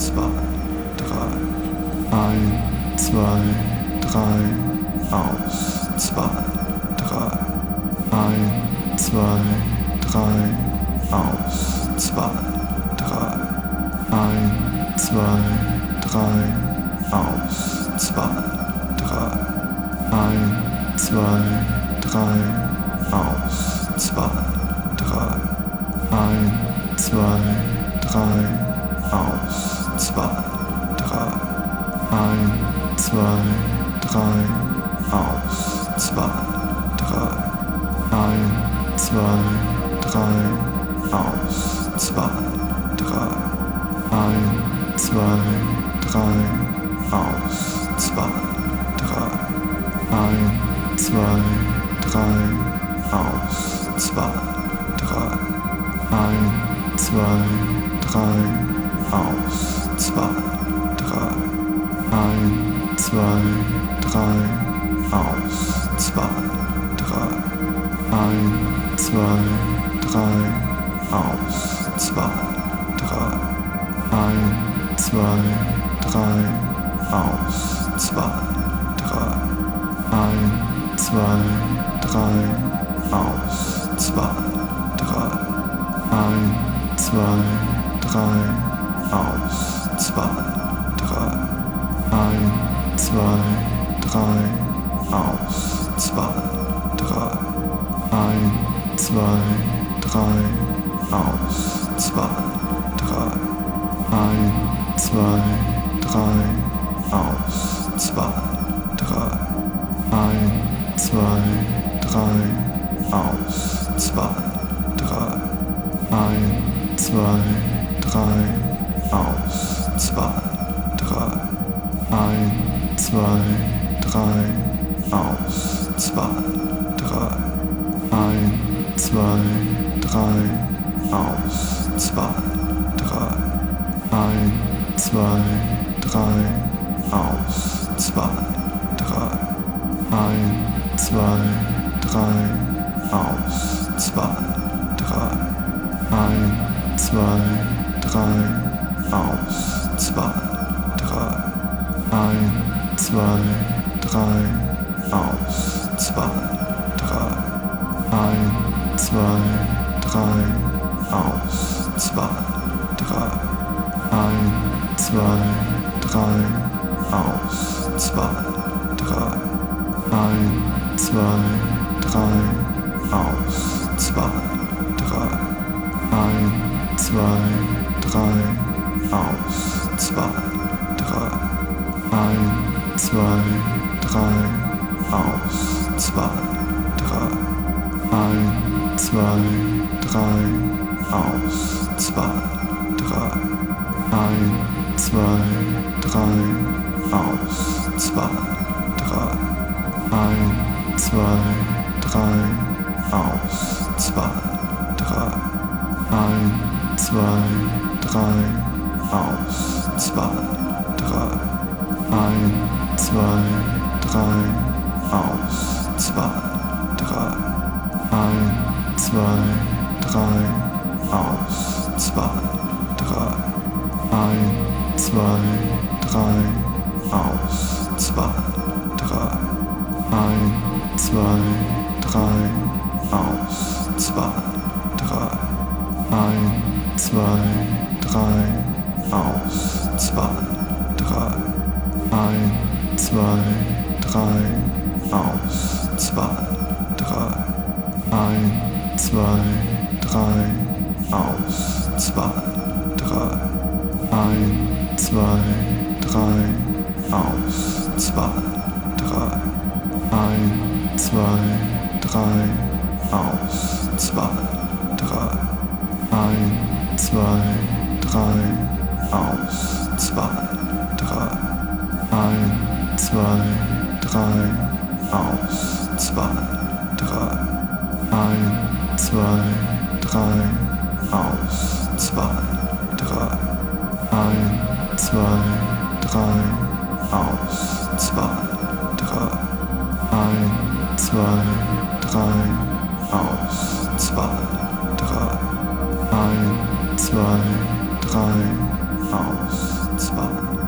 zwei, drei. Ein, zwei, drei, aus, zwei, drei. Ein, zwei, drei, aus, zwei, drei. Ein, zwei, drei, aus, zwei, drei. Ein, zwei, drei, aus, zwei, drei. Ein, zwei, drei, aus, zwei, drei. Ein, zwei, drei, aus, zwei, drei. Ein, zwei, drei, aus, zwei, drei. Ein, zwei, drei, aus, zwei, drei. Ein, zwei, drei, aus, zwei, drei. Ein, zwei, drei, aus, zwei, drei. Ein, zwei, drei, aus, zwei, drei. Ein, zwei, drei, aus, zwei, drei. Ein, zwei, drei, aus, zwei, drei. Ein, zwei, drei, aus, zwei, drei. Ein, zwei, drei, aus, zwei, drei. Ein, zwei, drei, aus, zwei, drei. Ein, zwei, drei, aus, zwei, drei. Ein, zwei, drei, aus, zwei, drei. Ein, zwei, drei, aus, zwei, drei. Ein, zwei, drei, aus, zwei, drei. Ein, zwei, drei, aus, zwei, drei. Ein, zwei, drei, aus, zwei, drei. Ein, zwei, drei, aus, zwei, drei. Ein, zwei, drei, aus, zwei, drei. Ein, zwei, drei, aus, zwei, drei. Ein, zwei, drei, aus, zwei, drei. Ein, zwei, drei, aus, zwei, drei. Ein, zwei, drei, aus, zwei, drei. Ein, zwei, drei, aus, zwei, drei. Ein, zwei, drei, aus, zwei, drei. Ein, zwei, drei, aus, zwei, drei. Ein, zwei, drei, aus, zwei, drei. Ein, zwei, drei, aus, zwei, drei. Ein, zwei, drei, aus, zwei, drei. Ein, zwei, drei, aus, zwei, drei. Ein, zwei, drei, aus, zwei, drei. Ein, zwei, drei, aus, zwei, drei. Ein, zwei, drei, aus, zwei, drei. Ein, zwei, drei, aus, zwei, drei. Ein, zwei, drei, aus, zwei, drei. Ein, zwei, drei, aus, zwei, drei. Ein, zwei, drei, aus, zwei, drei. Ein, zwei, drei, aus, zwei, drei. Ein, zwei, drei, aus, zwei, drei. Ein, zwei, drei, aus, zwei, drei. Ein, zwei, drei, aus, zwei, drei. Ein, zwei, drei, aus, zwei, drei. Ein, zwei, drei, aus, zwei, drei. Ein, zwei, drei, aus, zwei, drei. Ein, zwei, drei, aus Rauszwang.